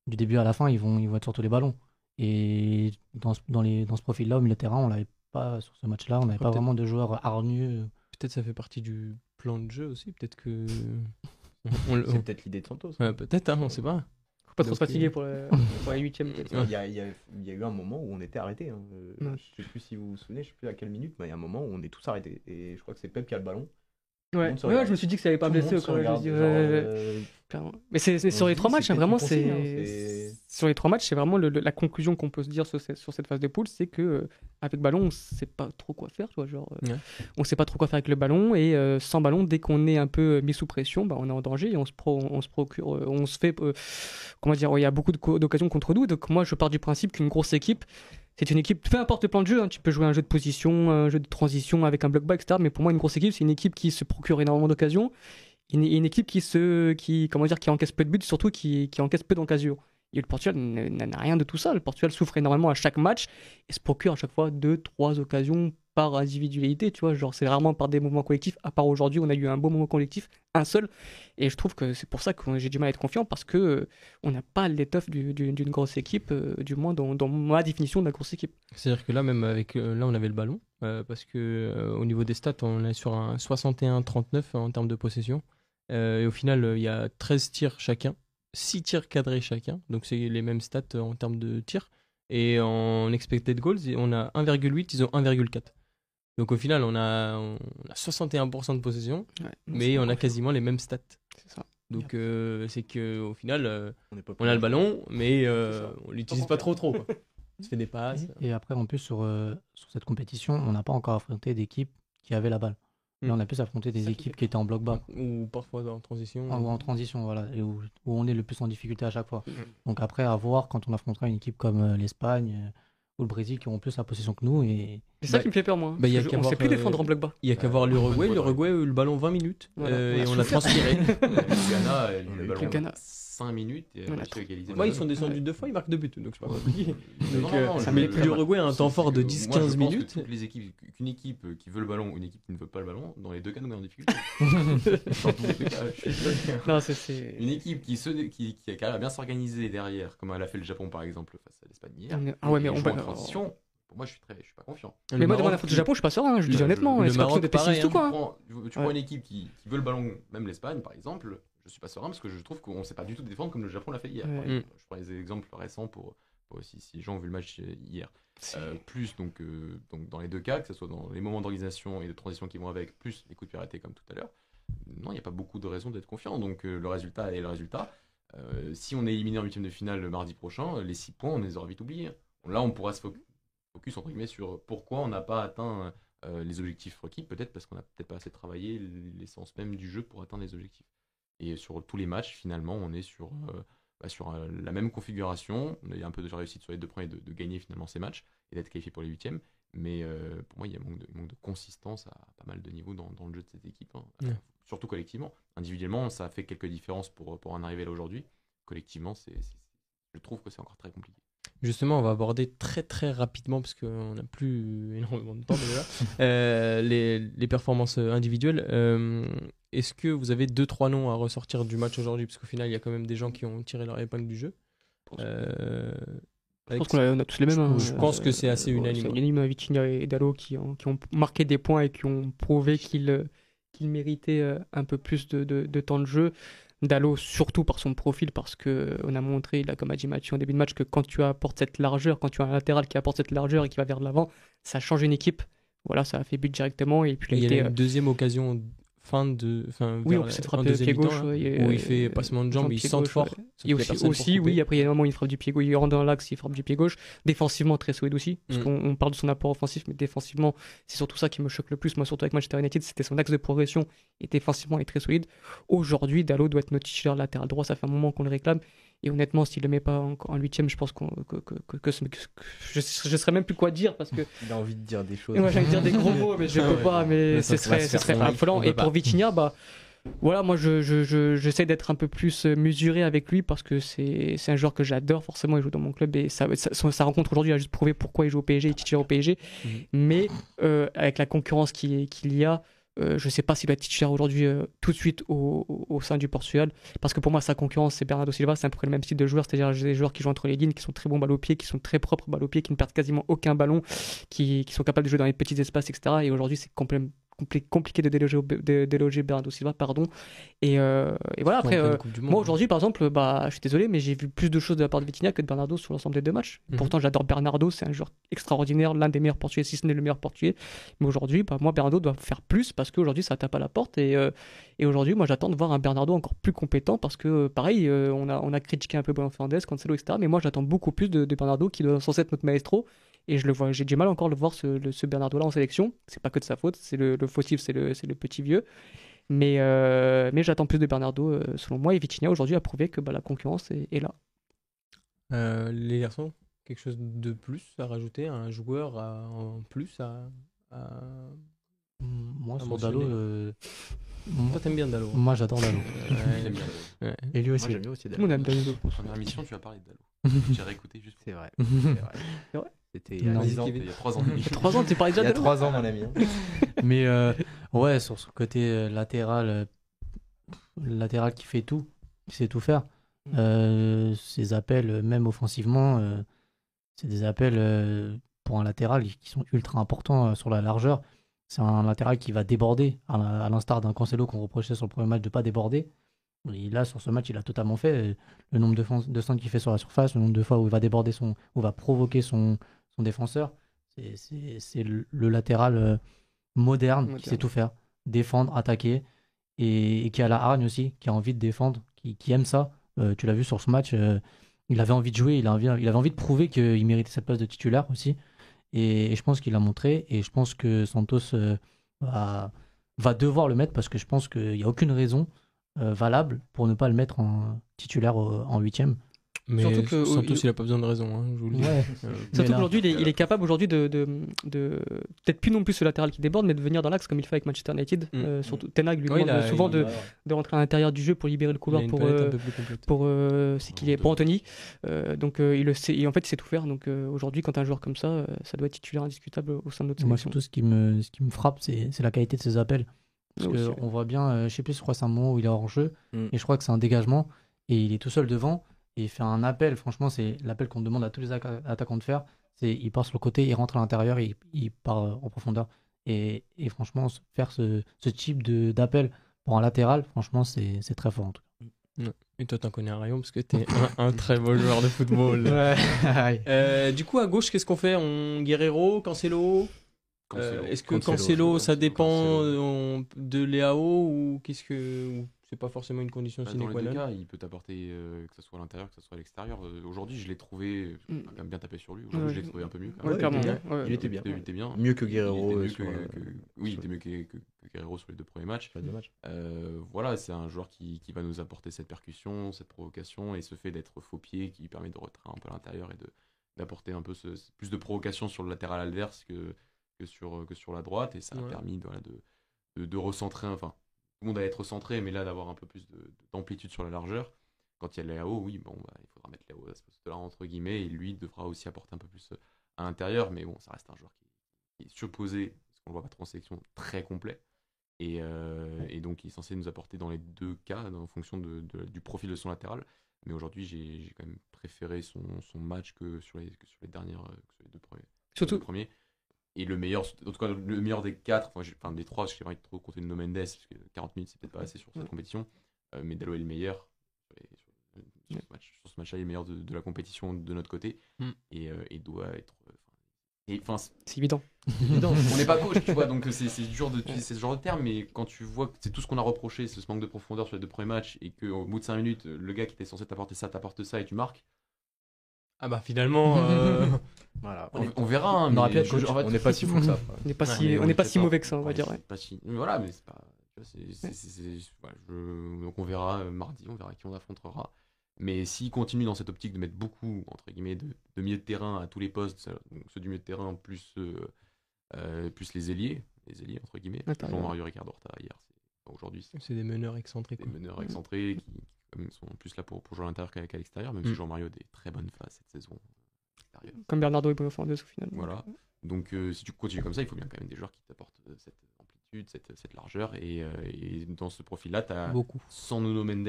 du début à la fin, ils vont, ils vont être sur tous les ballons. Et dans ce, dans les, dans ce profil-là, au milieu de terrain, on l'avait pas sur ce match-là, on n'avait pas vraiment de joueurs hargneux. Peut-être ça fait partie du plan de jeu aussi. Peut-être que. C'est peut-être l'idée de Santos. Ouais, peut-être, hein, on sait pas. Faut pas trop se fatiguer pour, le, pour la huitième. peut-être. Il y, a, il il y eu un moment où on était arrêté. Hein. Euh, Ouais. Je sais plus si vous vous souvenez, je sais plus à quelle minute, mais il y a un moment où on est tous arrêtés. Et je crois que c'est Pep qui a le ballon. Ouais, je me suis dit que ça allait pas ouais, ouais, ouais. euh. Mais c'est sur les trois matchs, hein, vraiment, c'est hein, c'est- sur les trois matchs, c'est vraiment le- le- la conclusion qu'on peut se dire sur, cette- sur cette phase de poule, c'est que euh, avec ballon, on sait pas trop quoi faire, tu vois, genre, euh, Ouais. on sait pas trop quoi faire avec le ballon et euh, sans ballon, dès qu'on est un peu mis sous pression, bah, on est en danger et on se, pro- on se procure, euh, on se fait, euh, comment dire, il y a beaucoup d'occasions contre nous. Donc moi, je pars du principe qu'une grosse équipe, c'est une équipe, peu importe le plan de jeu, hein, tu peux jouer un jeu de position, un jeu de transition avec un bloc bas, etc. Mais pour moi, une grosse équipe, c'est une équipe qui se procure énormément d'occasions, une, une équipe qui se, qui, comment dire, qui encaisse peu de buts, surtout qui, qui encaisse peu d'occasions. Et le Portugal n'a rien de tout ça. Le Portugal souffre énormément à chaque match et se procure à chaque fois deux, trois occasions par individualité. Tu vois, genre c'est rarement par des mouvements collectifs. À part aujourd'hui, on a eu un beau moment collectif, un seul. Et je trouve que c'est pour ça que j'ai du mal à être confiant parce que on n'a pas l'étoffe du- du- d'une grosse équipe, euh, du moins dans, ma définition de la grosse équipe. C'est-à-dire que là, même avec. euh, là, on avait le ballon. euh, parce que au niveau des stats, on est sur un 61-39 en termes de possession. Et au final, il y a 13 tirs chacun. 6 tirs cadrés chacun. Donc, c'est les mêmes stats euh, en termes de tirs. Et en expected goals, on a 1,8, ils ont 1,4. Donc, au final, on a, on a 61% de possession. mais on a quasiment les mêmes stats. C'est ça. Donc, euh, c'est que au final, euh, On, a le ballon, mais euh, on l'utilise pas trop trop. Quoi. On se fait des passes. Et après, en plus, sur, euh, sur cette compétition, on n'a pas encore affronté d'équipes qui avaient la balle. Là, on a plus affronté des équipes qui étaient en bloc bas. Ou parfois en transition. En, en transition, voilà, et où, où on est le plus en difficulté à chaque fois. Mm. Donc après, à voir quand on affrontera une équipe comme euh, l'Espagne euh, ou le Brésil qui auront plus la possation que nous. Et C'est ça Bah, qui me fait peur, moi. bah, y a Parce que qu'à on voir, sait plus euh, défendre en bloc bas. Il y a qu'à voir l'Uruguay. L'Uruguay a eu le ballon 20 minutes Voilà. euh, On a et on a souffert. transpiré. Le Ghana, le ballon le Ghana. 5 minutes et a a réussi à égaliser. Ouais, ils sont Ouais. descendus deux fois, ils marquent deux buts. Donc c'est pas compliqué. Donc, non, euh, non, ça le- met mais l'Uruguay a un temps fort de que moi, 10-15 je pense que minutes. toutes les équipes, qu'une équipe qui veut le ballon ou une équipe qui ne veut pas le ballon, dans les deux cas, nous met en difficulté. Dans tous les deux cas, je suis désolé. Non, c'est- c'est. Une équipe qui, se, qui, qui à bien s'organiser derrière, comme elle a fait le Japon par exemple face à l'Espagne hier. Ah, ouais, mais on en transition. Pour moi, je suis très, je suis pas confiant. Mais moi, devant la faute du Japon, je suis pas serein, je le dis Le- honnêtement. le pas Maroc, pareil, ou quoi. Tu hein. prends, tu- tu Ouais. prends une équipe qui, qui veut le ballon, même l'Espagne par exemple, je suis pas serein parce que je trouve qu'on sait pas du tout défendre comme le Japon l'a fait hier. Ouais. exemple. Je prends les exemples récents pour, pour si, si les gens ont vu le match euh, hier. Euh, plus donc, euh, donc dans les deux cas, que ce soit dans les moments d'organisation et de transition qui vont avec, plus les coups de arrêtés comme tout à l'heure, non, il n'y a pas beaucoup de raisons d'être confiant. Donc euh, le résultat est le résultat. Si on est éliminé en huitième de finale le mardi prochain, les six points, on les aura vite oubliés. Là, on pourra se fo- focus entre guillemets sur pourquoi on n'a pas atteint les objectifs requis, peut-être parce qu'on n'a peut-être pas assez travaillé l'essence même du jeu pour atteindre les objectifs. Et sur tous les matchs, finalement, on est sur, euh, bah, sur euh, la même configuration. On a eu un peu de réussite sur les deux premiers de, de gagner finalement ces matchs et d'être qualifié pour les huitièmes. Mais euh, pour moi, il y a un manque de, manque de consistance à pas mal de niveaux dans, dans le jeu de cette équipe. hein. Ouais. Surtout collectivement. Individuellement, ça a fait quelques différences pour, pour en arriver là aujourd'hui. Collectivement, c'est- je trouve que c'est encore très compliqué. Justement, on va aborder très très rapidement, parce qu'on n'a plus énormément de temps déjà, euh, les, les performances individuelles. Euh, Est-ce que vous avez deux trois noms à ressortir du match aujourd'hui? Parce qu'au final, il y a quand même des gens qui ont tiré leur épingle du jeu. Euh, Je pense qu'on a, on a tous les mêmes. Je- hein. je pense que c'est assez unanime. C'est unanime, Vitinha et Dallo qui ont, qui ont marqué des points et qui ont prouvé qu'ils euh, qu'ils méritaient euh, un peu plus de, de- de temps de jeu. Dallo, surtout par son profil, parce que on a montré, là, comme a dit Mathieu en début de match, que quand tu apportes cette largeur, quand tu as un latéral qui apporte cette largeur et qui va vers l'avant, ça change une équipe. Voilà, ça a fait but directement. Et puis, il il y a a été, une deuxième occasion fin de. Enfin, Oui, on frappé deuxième pied gauche. là, ouais, où il fait passement de jambes, il centre fort. Et aussi, aussi oui, après il y a un moment il frappe du pied gauche, il rentre dans l'axe, il frappe du pied gauche. Défensivement très solide aussi, parce Mm. qu'on on parle de son apport offensif, mais défensivement c'est surtout ça qui me choque le plus. Moi surtout avec Manchester United, c'était son axe de progression et défensivement il est très solide. Aujourd'hui, Dallo doit être notre titulaire latéral droit, ça fait un moment qu'on le réclame. Et honnêtement, s'il le met pas en, en huitième, je pense qu'on, que, je, je serais même plus quoi dire parce que Il a envie de dire des choses. moi, j'allais dire des gros mots, mais je Ah peux ouais. pas, mais ce ça serait, se ce serait affolant. Et pour. Vitinha, bah, Voilà, moi je, je, je- j'essaie d'être un peu plus mesuré avec lui parce que c'est, un joueur que j'adore. Forcément, il joue dans mon club et ça, ça- sa rencontre aujourd'hui a juste prouvé pourquoi il joue au PSG, il titulaire au PSG. Mhm. Mais euh, avec la concurrence qui- qu'il y a, euh, je sais pas s'il va être titulaire aujourd'hui euh, tout de suite au, sein du Portugal. Parce que pour moi, sa concurrence, c'est Bernardo Silva. C'est à peu le même style de joueur, c'est-à-dire des joueurs qui jouent entre les lignes, qui sont très bons balle au pied, qui sont très propres balle au pied, qui ne perdent quasiment aucun ballon, qui, qui sont capables de jouer dans les petits espaces, etc. Et aujourd'hui, c'est complè- compli- compliqué de déloger, de déloger Bernardo Silva. pardon. Et, euh, et voilà, après. Euh, moi hein. aujourd'hui, par exemple, bah, je suis désolé, mais j'ai vu plus de choses de la part de Vitinha que de Bernardo sur l'ensemble des deux matchs. Mhm. Pourtant, j'adore Bernardo, c'est un joueur extraordinaire, l'un des meilleurs portugais, si ce n'est le meilleur portugais. Mais aujourd'hui, bah, moi, Bernardo doit faire plus parce qu'aujourd'hui, ça tape à la porte. Et, euh, et aujourd'hui, moi, j'attends de voir un Bernardo encore plus compétent parce que, pareil, on, a, on a critiqué un peu Bruno Fernandes, Cancelo, etc. Mais moi, j'attends beaucoup plus de, de Bernardo qui doit censé être notre maestro. Et je le vois, j'ai du mal encore de voir ce, le- ce Bernardo-là en sélection. C'est pas que de sa faute, c'est le, le fautif, c'est le, c'est le petit vieux. Mais, euh, mais j'attends plus de Bernardo, euh, selon moi. Et Vitinha, aujourd'hui, a prouvé que bah, la concurrence est, est là. Euh, les garçons, quelque chose de plus à rajouter, un joueur à- en plus à. à- Moi, À sur Dalo, euh, Toi, t'aimes bien Dalo. moi j'adore Dalo. Ouais, J'aime bien. ouais. Et lui Moi, aussi. j'aime bien aussi Dalo. Danilo. Première émission, tu as parlé de Dalo. J'ai réécouté juste. C'est vrai. C'est vrai. C'était il y a Non. 10 ans. Il y a 3 ans tu parlais Il y a de Dalo 3 ans, mon ami. hein. Mais euh, ouais, sur ce côté euh, latéral, euh, latéral qui fait tout, qui sait tout faire. Euh, ces appels, même offensivement, c'est des appels pour un latéral qui sont ultra importants sur la largeur. C'est un latéral qui va déborder, à l'instar d'un Cancelo qu'on reprochait sur le premier match de pas déborder. Et là, sur ce match, il a totalement fait. Le nombre de, de centres qu'il fait sur la surface, le nombre de fois où il va déborder son, où il va provoquer son, son défenseur. C'est- le, latéral euh, moderne, Moderne. qui sait tout faire. Défendre, attaquer. Et, et qui a la hargne aussi, qui a envie de défendre, qui, qui aime ça. Euh, tu l'as vu sur ce match, euh, il avait envie de jouer, il, a envie, il avait envie de prouver qu'il méritait cette place de titulaire aussi. Et, et je pense qu'il l'a montré. Et je pense que Santos euh, va, va devoir le mettre parce que je pense qu'il n'y a aucune raison valable pour ne pas le mettre en titulaire en huitième. Mais Surtout que- Santos, il- il a pas besoin de raison, hein, je vous le dis. Ouais. Euh, Surtout qu'aujourd'hui, il, est- il est capable aujourd'hui de, de, de- peut-être plus non plus ce latéral qui déborde, mais de venir dans l'axe comme il fait avec Manchester United. Mm. Euh, surtout Tenag lui Ouais, demande a- souvent de, de rentrer à l'intérieur du jeu pour libérer le couloir pour, euh, pour c'est qu'il est pour Anthony. Euh, donc euh, il le sait, et en fait il sait tout faire. Donc euh, aujourd'hui, quand un joueur comme ça, ça doit être titulaire indiscutable au sein de notre Moi, sélection. surtout, ce qui me, ce qui me frappe, c'est c'est la qualité de ses appels. Parce qu'on voit bien, euh, je sais plus, je crois que c'est un moment où il est hors jeu, Mm. et je crois que c'est un dégagement, et il est tout seul devant, et il fait un appel. Franchement, c'est l'appel qu'on demande à tous les atta- attaquants de faire. C'est il part sur le côté, il rentre à l'intérieur, il, il part euh, en profondeur. Et, et franchement, faire ce, ce type de- d'appel pour un latéral, franchement, c'est c'est très fort en tout Et toi, t'en connais un rayon parce que t'es un, un très beau joueur de football. cas. Euh, du coup, à gauche, qu'est-ce qu'on fait? On Guerrero, Cancelo? Euh, Est-ce que Cancelo, Cancelo, ça dépend Cancelo. de Léao ou qu'est-ce que ou c'est pas forcément une condition Bah, sine dans les qua deux non cas, il peut t'apporter euh, que ce soit à l'intérieur, que ce soit à l'extérieur. Euh, Aujourd'hui, je l'ai trouvé. Mm. On a quand même bien tapé sur lui. Aujourd'hui, Ouais. je l'ai trouvé un peu mieux. quand Ouais, même. clairement. il était ouais, ouais. Il était bien. Il était bien. Mieux que Il Guerrero. était mieux sur, que- que- oui, il était mieux que, que- que Guerrero sur les deux premiers matchs. deux. Euh, voilà, c'est un joueur qui, qui va nous apporter cette percussion, cette provocation et ce fait d'être faux pied qui permet de retraire un peu à l'intérieur et de d'apporter un peu ce, plus de provocation sur le latéral adverse que, que, sur, que sur la droite et ça a permis voilà, de, de, de recentrer, enfin, tout le monde à être centré, mais là d'avoir un peu plus de- d'amplitude sur la largeur. Quand il y a Léao, oui, bon, bah, il faudra mettre Léao à ce poste-là entre guillemets et lui devra aussi apporter un peu plus euh, à l'intérieur, mais bon, ça reste un joueur qui, qui est supposé, parce qu'on le voit pas trop en sélection, très complet. Et, euh, et donc il est censé nous apporter dans les deux cas en fonction de, de- du profil de son latéral. Mais aujourd'hui j'ai quand même préféré son, son match que sur les, que sur les dernières euh, que sur les deux premiers. les Surtout, deux premiers. Et le meilleur, en tout cas le meilleur des quatre, enfin, des trois, j'ai envie de trop compter de No Mendes, parce que 40 minutes c'est peut-être pas assez sur cette Ouais. compétition. Euh, mais Dalo est le meilleur sur, les- sur- sur ce match. Sur ce match-là, il est le meilleur de, de la compétition de notre côté. Mm. Et, euh, et doit être. euh, enfin, c'est évident. évident. on n'est pas coach, tu vois, donc c'est c'est dur d'utiliser ce genre de terme, mais quand tu vois que c'est tout ce qu'on a reproché, c'est ce manque de profondeur sur les deux premiers matchs, et qu'au bout de 5 minutes, le gars qui était censé t'apporter ça t'apporte ça et tu marques, Ah bah finalement euh, Voilà. on, on verra. hein, On mais je- en fait, On n'est pas si fou que ça. On n'est pas Ouais, si, on n'est pas si pas. mauvais que ça, on va Ouais, dire. ouais. pas si- Voilà, mais c'est pas. c'est- c'est- voilà, je- Donc on verra euh, mardi, on verra qui on affrontera. Mais s'il continue dans cette optique de mettre beaucoup, entre guillemets, de, de milieu de terrain à tous les postes, ça- donc ceux du milieu de terrain plus, euh, euh, plus les ailiers, les ailiers, entre guillemets, Ouais. Jean-Mario Ricard Horta hier, c'est enfin, aujourd'hui, c'est des meneurs excentriques. des quoi. meneurs excentrés qui, qui, sont plus là pour, pour jouer à l'intérieur qu'à qu'à l'extérieur, même si Mm. Jean-Mario a des très bonnes phases cette saison. Comme Bernardo et Bruno Fernandes au final. Voilà. Donc euh, si tu continues comme ça, il faut bien quand même des joueurs qui t'apportent euh, cette amplitude, cette, cette largeur. Et, euh, et dans ce profil-là, tu as Beaucoup. sans Nuno Mendes,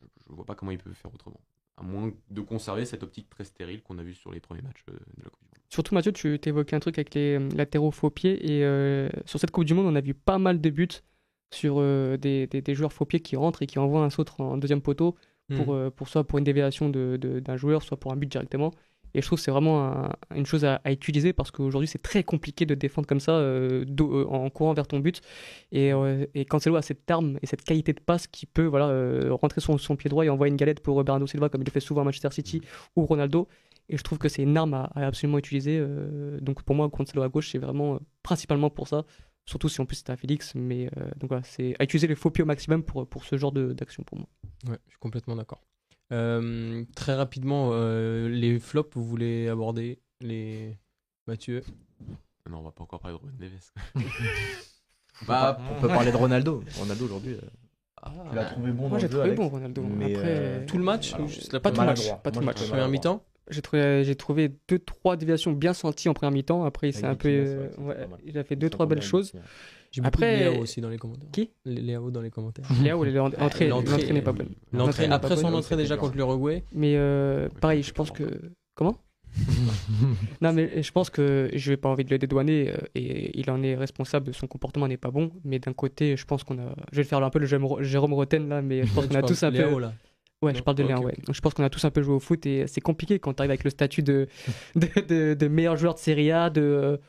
je, je vois pas comment il peut faire autrement. À moins de conserver cette optique très stérile qu'on a vue sur les premiers matchs de la Coupe du Monde. Surtout Mathieu, tu évoquais un truc avec les latéraux faux pieds et euh, sur cette Coupe du Monde, on a vu pas mal de buts sur des, des- des joueurs faux pieds qui rentrent et qui envoient un sautre en deuxième poteau pour, Mm. euh, pour soit pour une déviation de- de- d'un joueur, soit pour un but directement. Et je trouve que c'est vraiment un- une chose à, utiliser parce qu'aujourd'hui c'est très compliqué de défendre comme ça euh, euh, en courant vers ton but. Et, euh, et Cancelo a cette arme et cette qualité de passe qui peut voilà, rentrer son, son pied droit et envoyer une galette pour Bernardo Silva comme il le fait souvent à Manchester City ou Ronaldo. Et je trouve que c'est une arme à, absolument utiliser. donc pour moi, Cancelo à gauche, c'est vraiment principalement pour ça. Surtout si en plus c'était à Félix. Mais donc voilà, c'est à utiliser les faux pieds au maximum pour, pour ce genre d'action pour moi. Ouais, je suis complètement d'accord. Euh, très rapidement, euh, les flops, vous voulez aborder les Mathieu? Non, on va pas encore parler de Ruben Neves. Bah, on peut parler de Ronaldo. Ronaldo aujourd'hui, euh, Ah, tu l'as trouvé bon Moi dans j'ai le jeu, trouvé Alex. bon Ronaldo. Mais, Après, euh, Tout le match Alors, Juste la pas tout le match. Pas tout match. première mi-temps J'ai trouvé, j'ai trouvé deux trois déviations bien senties en première mi-temps. Après, c'est Avec un peu, ouais, il a fait deux trois belles choses. J'ai Après- de Léao aussi dans les commentaires. Qui? Léao dans les commentaires. Léa ou l'entrée, n'est pas bonne. L'entrée, après son entrée déjà contre l'Uruguay, Mais euh, pareil, je pense que comment? Non, mais je pense que je vais pas envie de le dédouaner euh, et il en est responsable. Son comportement n'est pas bon, mais d'un côté, je pense qu'on a. Je vais faire un peu le Jérôme Roten là, mais je pense qu'on a tous un de peu. Léao, là. Ouais, Non je parle de Ok, Léa, ok. ouais. Je pense qu'on a tous un peu joué au foot et c'est compliqué quand tu arrives avec le statut de, de, de, de meilleur joueur de Serie A, de,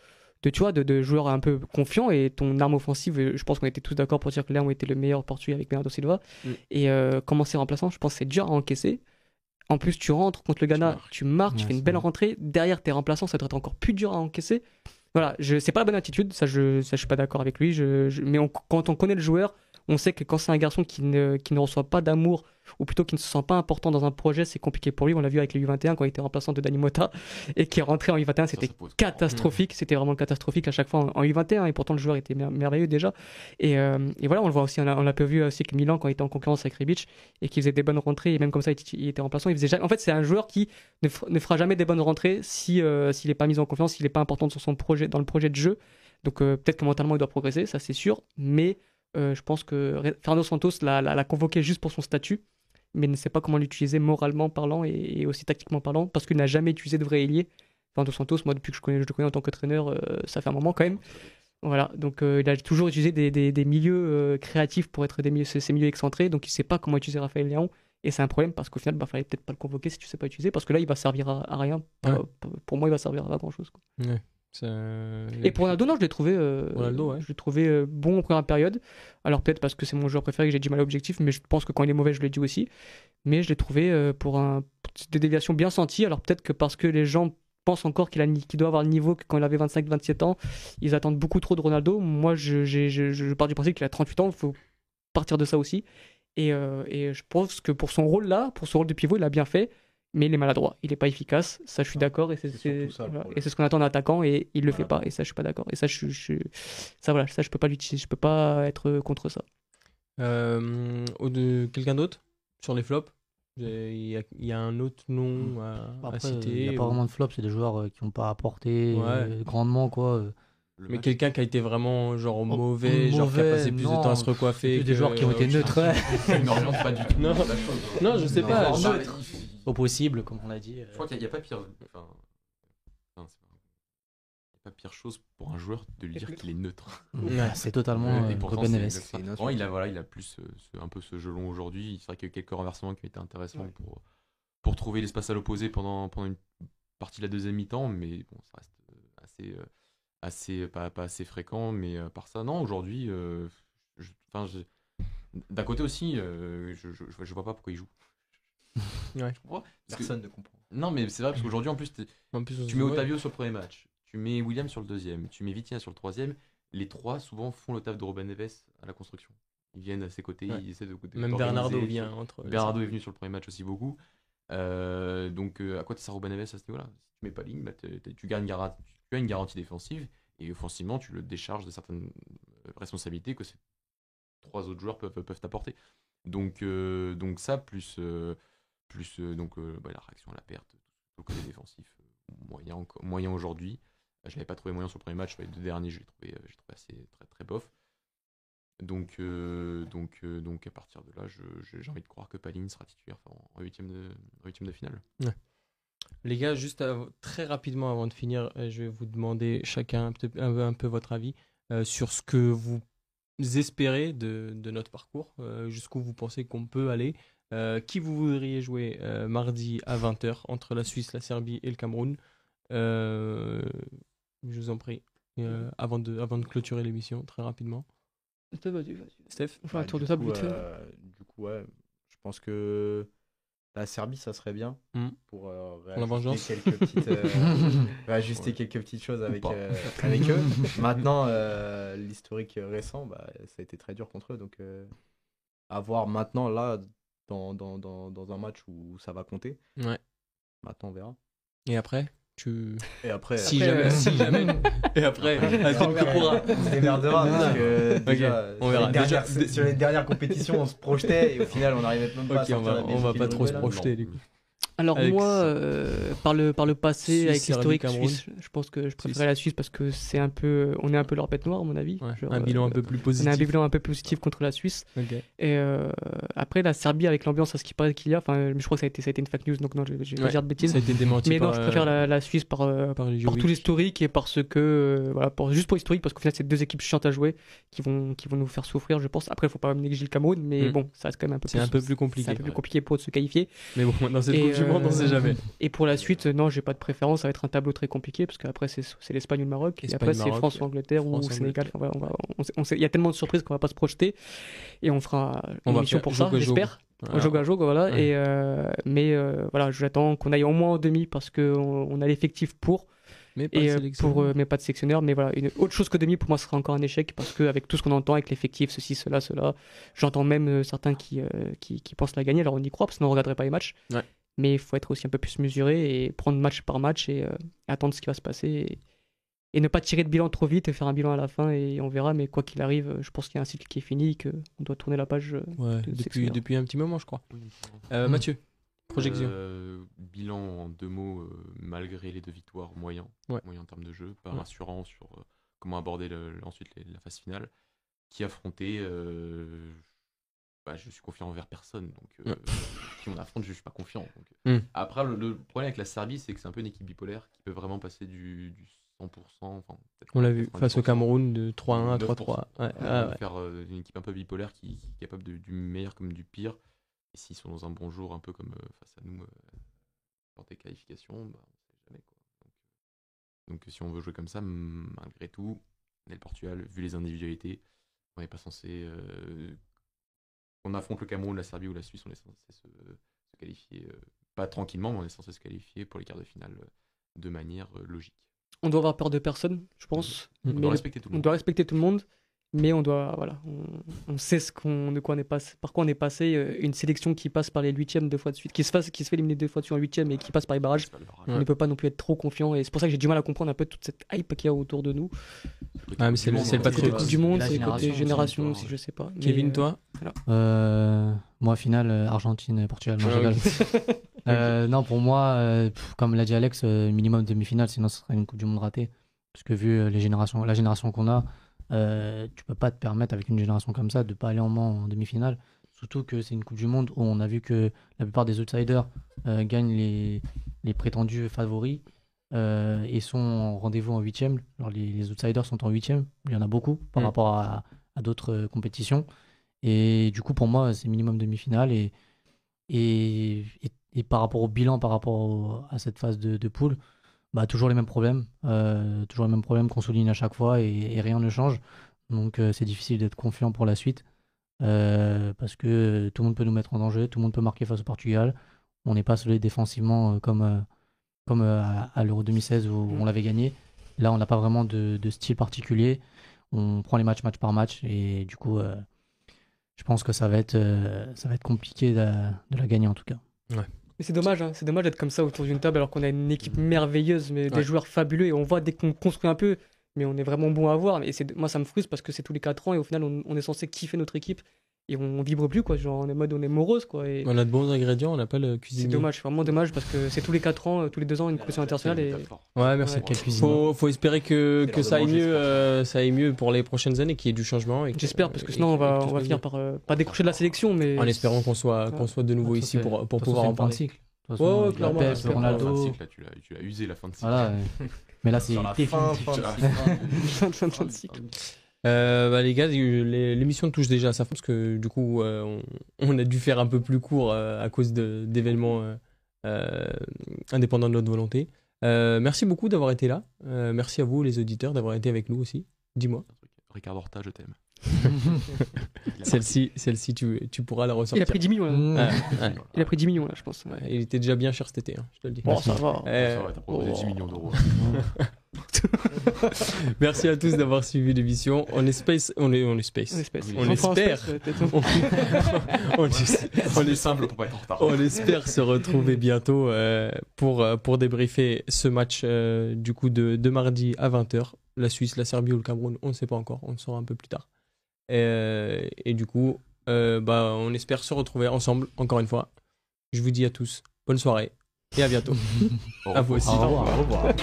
de, tu vois, de, de joueur un peu confiant et ton arme offensive, je pense qu'on était tous d'accord pour dire que Léa était le meilleur portugais avec Bernardo Silva. Mm. Et euh, commencer remplaçant, je pense que c'est dur à encaisser. En plus, tu rentres contre le Ghana, marques. tu marques, tu fais une belle vrai. rentrée. Derrière, tes remplaçants, ça doit être encore plus dur à encaisser. Voilà, je c'est pas la bonne attitude, ça je, ça, je suis pas d'accord avec lui. Je, je- mais on- quand on connaît le joueur, on sait que quand c'est un garçon qui ne, qui ne reçoit pas d'amour, ou plutôt qui ne se sent pas important dans un projet, c'est compliqué pour lui. On l'a vu avec les U21 quand il était remplaçant de Dani Mota et qui est rentré en U21, Ça, c'était catastrophique. C'était vraiment catastrophique à chaque fois en, en U21 et pourtant le joueur était mer- merveilleux déjà. Et, euh, et voilà, on le voit aussi, on l'a peu vu aussi avec Milan quand il était en concurrence avec Rebic et qui faisait des bonnes rentrées et même comme ça il, était- il était remplaçant. Il faisait jamais- En fait, c'est un joueur qui ne, fera- ne fera jamais des bonnes rentrées si euh, s'il n'est pas mis en confiance, s'il n'est pas important sur son projet, dans le projet de jeu. Donc euh, peut-être que mentalement il doit progresser, ça c'est sûr. Mais euh, je pense que Fernando Santos l'a convoqué juste pour son statut, mais ne sait pas comment l'utiliser moralement parlant et, et aussi tactiquement parlant, parce qu'il n'a jamais utilisé de vrai ailier. Fernando Santos, moi depuis que je, connais, je le connais en tant qu'entraîneur, euh, ça fait un moment quand même. Voilà, donc euh, il a toujours utilisé des, des- des milieux euh, créatifs pour être des milieux, ces, ces milieux excentrés, donc il sait pas comment utiliser Raphaël Léon, et c'est un problème parce qu'au final, bah, fallait peut-être pas le convoquer si tu sais pas utiliser, parce que là, il va servir à, à rien. Ouais. Pour moi, il va servir à pas grand chose. Et pour Ronaldo, non, je l'ai trouvé, euh, Ronaldo, ouais. je l'ai trouvé euh, bon en première période. Alors peut-être parce que c'est mon joueur préféré que j'ai du mal à l'objectif, mais je pense que quand il est mauvais, je l'ai dit aussi. Mais je l'ai trouvé euh, pour un, des déviations bien senties. Alors peut-être que parce que les gens pensent encore qu'il qu'il doit avoir le niveau que quand il avait 25-27 ans, ils attendent beaucoup trop de Ronaldo. Moi, je, j'ai- je, je pars du principe qu'il a 38 ans, il faut partir de ça aussi. Et, et je pense que pour son rôle là, pour son rôle de pivot, il a bien fait. Mais il est maladroit, il n'est pas efficace, ça je suis d'accord, et c'est voilà. ce qu'on attend d'un attaquant, et il le fait pas, et ça je suis pas d'accord. Et ça, je, je- ça voilà, ça je peux pas l'utiliser, je peux pas être contre ça. Euh, au- de quelqu'un d'autre sur les flops? Il y, a- il y a un autre nom à, à Après, citer il n'y a pas vraiment de flop, c'est des joueurs euh, qui n'ont pas apporté Ouais. euh, grandement. quoi. Le Mais quelqu'un qui a été vraiment genre mauvais, genre qui a passé plus de non, temps à se recoiffer. Des joueurs qui ont été neutres, n'oriente pas du tout Non. Non, je sais Non, pas. non, je- neutre. Au possible, comme on l'a dit. euh. Je crois qu'il n'y a, pas pire. Enfin, enfin, pas- il y a pas pire chose pour un joueur de lui dire qu'il est neutre. Ouais, c'est totalement Et euh, pourtant, il a voilà, il a plus ce- ce- un peu ce jeu long aujourd'hui. C'est vrai qu'il y a eu quelques renversements qui ont été intéressants Ouais. pour pour trouver l'espace à l'opposé pendant pendant une partie de la deuxième mi-temps, mais bon, ça reste euh, assez euh, assez pas, pas assez fréquent. Mais euh, par ça, non, aujourd'hui, euh, enfin, d'un côté aussi, euh, je, je, je vois pas pourquoi il joue. Ouais. Je comprends. Parce que- Personne ne comprend. non, mais c'est vrai parce qu'aujourd'hui, en plus, t'es- En plus, on tu se mets voit. Otavio sur le premier match, tu mets William sur le deuxième, tu mets Vitinha sur le troisième. Les trois, souvent, font le taf de Ruben Neves à la construction. Ils viennent à ses côtés, Ouais. ils essaient de. de- Même d'organiser. Bernardo vient entre. Bernardo est venu sur le premier match aussi beaucoup. Euh, donc, euh, à quoi tu sert Ruben Neves à ce niveau-là? Si tu mets pas ligne, bah, t'es- t'es- tu, gagnes tu as une garantie défensive et offensivement, tu le décharges de certaines euh, responsabilités que c'est trois autres joueurs peuvent, peuvent apporter. Donc, euh, donc ça, plus, euh, plus euh, donc, euh, bah, la réaction à la perte, tout le côté défensif, euh, moyen, enco- moyen aujourd'hui. Je l'avais pas trouvé moyen sur le premier match, sur les deux derniers, je l'ai trouvé, assez très, très bof. Donc, donc, donc à partir de là, j'ai envie de croire que Paline sera titulaire en huitième de, en huitième de finale. Les gars, juste très rapidement avant de finir, je vais vous demander chacun un, peu- votre avis sur ce que vous espérez de, notre parcours, jusqu'où vous pensez qu'on peut aller. Euh, qui vous voudriez jouer euh, mardi à 20h entre la Suisse, la Serbie et le Cameroun? Euh, Je vous en prie, euh, avant, de, avant de clôturer l'émission, très rapidement. Vas-y, vas-y. Steph? On fait un Bah, tour de table coup, vite fait. euh, du coup, ouais, je pense que la Serbie, ça serait bien Mm. pour, euh, réajuster quelques petites, euh, réajuster Ouais. quelques petites choses avec, euh, eux. Maintenant, euh, l'historique récent, bah, ça a été très dur contre eux. Donc, euh, à voir maintenant, là, dans, dans, dans, dans un match où ça va compter. Ouais. Maintenant, on verra. Et après tu... Et après, Si Après, jamais, euh, si jamais. Et après, on se démerdera parce que déjà, on sur, verra. les dernières, Déjà- sur les dernières compétitions, on se projetait et au final, on n'arrivait même pas à Ok, on va, la on va pas trop se projeter du coup. Alors Avec moi, euh, par, le, par le passé, Suisse, avec l'historique suisse, je pense que je préférais la Suisse parce que c'est un peu, on est un peu leur bête noire à mon avis. Ouais, Genre, un bilan un euh, peu plus On a positif. un bilan un peu positif contre la Suisse. Et euh, après, la Serbie, avec l'ambiance à ce qui paraît qu'il y a, enfin, je crois que ça a été, ça a été une fake news, donc non, je, vais Ouais, dire de bêtises. Ça a été démenti Mais non, par, je préfère euh, la, la Suisse par, euh, par Jovic. tout l'historique et parce que, euh, voilà, pour, juste pour l'historique, parce qu'au final, c'est deux équipes chiantes à jouer qui vont, qui vont nous faire souffrir, je pense. Après, il faut pas négliger le Cameroun, mais Mm. bon, ça reste quand même un peu C'est un peu plus compliqué. c'est un peu plus compliqué pour eux de se qualifier. Mais bon, dans cette On euh, sait jamais. Et pour la suite, non, j'ai pas de préférence. Ça va être un tableau très compliqué parce qu'après, c'est c'est l'Espagne ou le Maroc. et après, c'est France ou Angleterre ou France, Sénégal. Il y a tellement de surprises qu'on va pas se projeter. Et on fera une émission pour ça, j'espère. Voilà. Jogo à jogo, voilà. Ouais. Et, euh, mais euh, voilà, j'attends qu'on aille au moins en demi parce qu'on on a l'effectif pour. Mais pas Et de euh, pour, euh, mais pas de sélectionneur. Mais voilà, une autre chose que demi pour moi ce sera encore un échec parce qu'avec tout ce qu'on entend avec l'effectif, ceci, cela, cela, j'entends même euh, certains qui, euh, qui, qui pensent la gagner. Alors on y croit parce qu'on ne regarderait pas les matchs. Ouais. Mais il faut être aussi un peu plus mesuré et prendre match par match et euh, attendre ce qui va se passer. Et, et ne pas tirer de bilan trop vite et faire un bilan à la fin et on verra. Mais quoi qu'il arrive, je pense qu'il y a un cycle qui est fini, qu'on doit tourner la page. euh, Ouais, de depuis, depuis un petit moment, je crois. Euh, Mm. Mathieu, projection. Euh, bilan en deux mots, euh, malgré les deux victoires, moyen. Ouais. Moyen en termes de jeu, pas Ouais. rassurant sur euh, comment aborder le- ensuite les- la phase finale. Qui affronter euh, bah, Je suis confiant envers personne. Donc, euh, qui on affronte, je suis pas confiant. donc, euh. Mm. Après, le, le problème avec la Serbie, c'est que c'est un peu une équipe bipolaire qui peut vraiment passer du, du 100%. Enfin, On l'a vu 90%, face au Cameroun de 3-1 à 9%. 3-3. Ouais, euh, ah ouais. Faire euh, une équipe un peu bipolaire qui, qui est capable de- du meilleur comme du pire. Et s'ils sont dans un bon jour, un peu comme euh, face à nous, lors des qualifications, bah, on sait jamais. Quoi. Donc, donc, si on veut jouer comme ça, malgré tout, le Portugal, vu les individualités, on n'est pas censé. euh, on affronte le Cameroun, la Serbie ou la Suisse, on est censé se, se qualifier, euh, pas tranquillement, mais on est censé se qualifier pour les quarts de finale euh, de manière euh, logique. On doit avoir peur de personne, je pense. On le- tout le doit respecter tout le monde, mais on doit, voilà, on, on sait ce qu'on, de quoi on est passé, par quoi on est passé. euh, Une sélection qui passe par les huitièmes deux fois de suite, qui se, fasse, qui se fait éliminer deux fois de suite en huitième et qui passe par les barrages. Le. On Ouais. ne peut pas non plus être trop confiant et c'est pour ça que j'ai du mal à comprendre un peu toute cette hype qu'il y a autour de nous. Ah, mais c'est le- c'est le patriotisme. côté Coupe du Monde, c'est côté génération, aussi, une je sais pas. Kevin, euh, toi Euh, moi, finale, euh, Argentine, Portugal. Non, Ah. Euh, non, pour moi, euh, pff, comme l'a dit Alex, euh, minimum demi-finale, sinon ce serait une Coupe du Monde ratée. Parce que vu euh, les générations, la génération qu'on a, euh, tu peux pas te permettre avec une génération comme ça de pas aller en main en demi-finale. Surtout que c'est une Coupe du Monde où on a vu que la plupart des outsiders euh, gagnent les, les prétendus favoris euh, et sont en rendez-vous en huitième. Alors les, les outsiders sont en huitième, il y en a beaucoup par Mm. rapport à, à d'autres euh, compétitions. Et du coup, pour moi, c'est minimum demi-finale. Et, et, et, et par rapport au bilan, par rapport au- à cette phase de, de poule, bah, toujours les mêmes problèmes. euh, toujours les mêmes problèmes qu'on souligne à chaque fois et, et rien ne change. Donc euh, c'est difficile d'être confiant pour la suite. euh, parce que tout le monde peut nous mettre en danger, tout le monde peut marquer face au Portugal. On n'est pas solide défensivement comme, comme à, à l'Euro 2016 où on l'avait gagné. Là, on n'a pas vraiment de, de style particulier. On prend les matchs match par match et du coup, je pense que ça va être, ça va être compliqué de, de la gagner en tout cas. Mais c'est dommage, hein, c'est dommage d'être comme ça autour d'une table alors qu'on a une équipe merveilleuse, mais Ouais. des joueurs fabuleux et on voit dès qu'on construit un peu, mais on est vraiment bon à voir. Et c'est- moi, ça me frustre parce que c'est tous les 4 ans et au final, on, on est censé kiffer notre équipe et on vibre plus, quoi. Genre, on est en mode, on est morose, quoi. Et On a de bons ingrédients, on n'a pas le cuisinier. c'est dommage, c'est vraiment dommage parce que c'est tous les 4 ans, euh, tous les 2 ans, une compétition internationale. Et... Ouais, merci. Ouais. Quel. Faut, faut espérer que, que ça aille mieux, euh, ça aille mieux pour les prochaines années, qu'il y ait du changement. J'espère, parce que sinon, on va, on va finir par euh, pas décrocher de la sélection, mais. En espérant qu'on soit, qu'on soit de nouveau ici pour, pour pouvoir en parler. un cycle. Ouais, clairement, Ronaldo. Tu l'as- tu l'as usé la fin de cycle. Mais là, c'est fin de cycle. Euh, bah, les gars, l'émission touche déjà à sa fin parce que du coup, euh, on, on a dû faire un peu plus court euh, à cause d'événements euh, euh, indépendants de notre volonté. Euh, merci beaucoup d'avoir été là. Euh, merci à vous, les auditeurs, d'avoir été avec nous aussi. Dis-moi. Ricardo Horta, je t'aime. Celle-ci, celle-ci tu, tu pourras la Il ressortir. a pris 10 millions, là. Mmh. Ouais, ouais, Il a pris 10 millions, là, je pense. ouais, il était déjà bien cher cet été, hein, je te le dis. Bon, ça va. Euh, Ça va, t'as proposé oh. 10 millions d'euros. Merci à tous d'avoir suivi l'émission. On est space, on est, on est space. On espère. On espère. space, peut-être. On, on est- on On est est simple pour pas être en retard. On espère se retrouver bientôt euh, pour, euh, pour débriefer ce match euh, du coup de, de mardi à 20h. La Suisse, la Serbie ou le Cameroun, on ne sait pas encore, on le saura un peu plus tard. Et, et du coup, euh, bah, on espère se retrouver ensemble, encore une fois. Je vous dis à tous, bonne soirée et à bientôt. À vous aussi. Au revoir. Au revoir.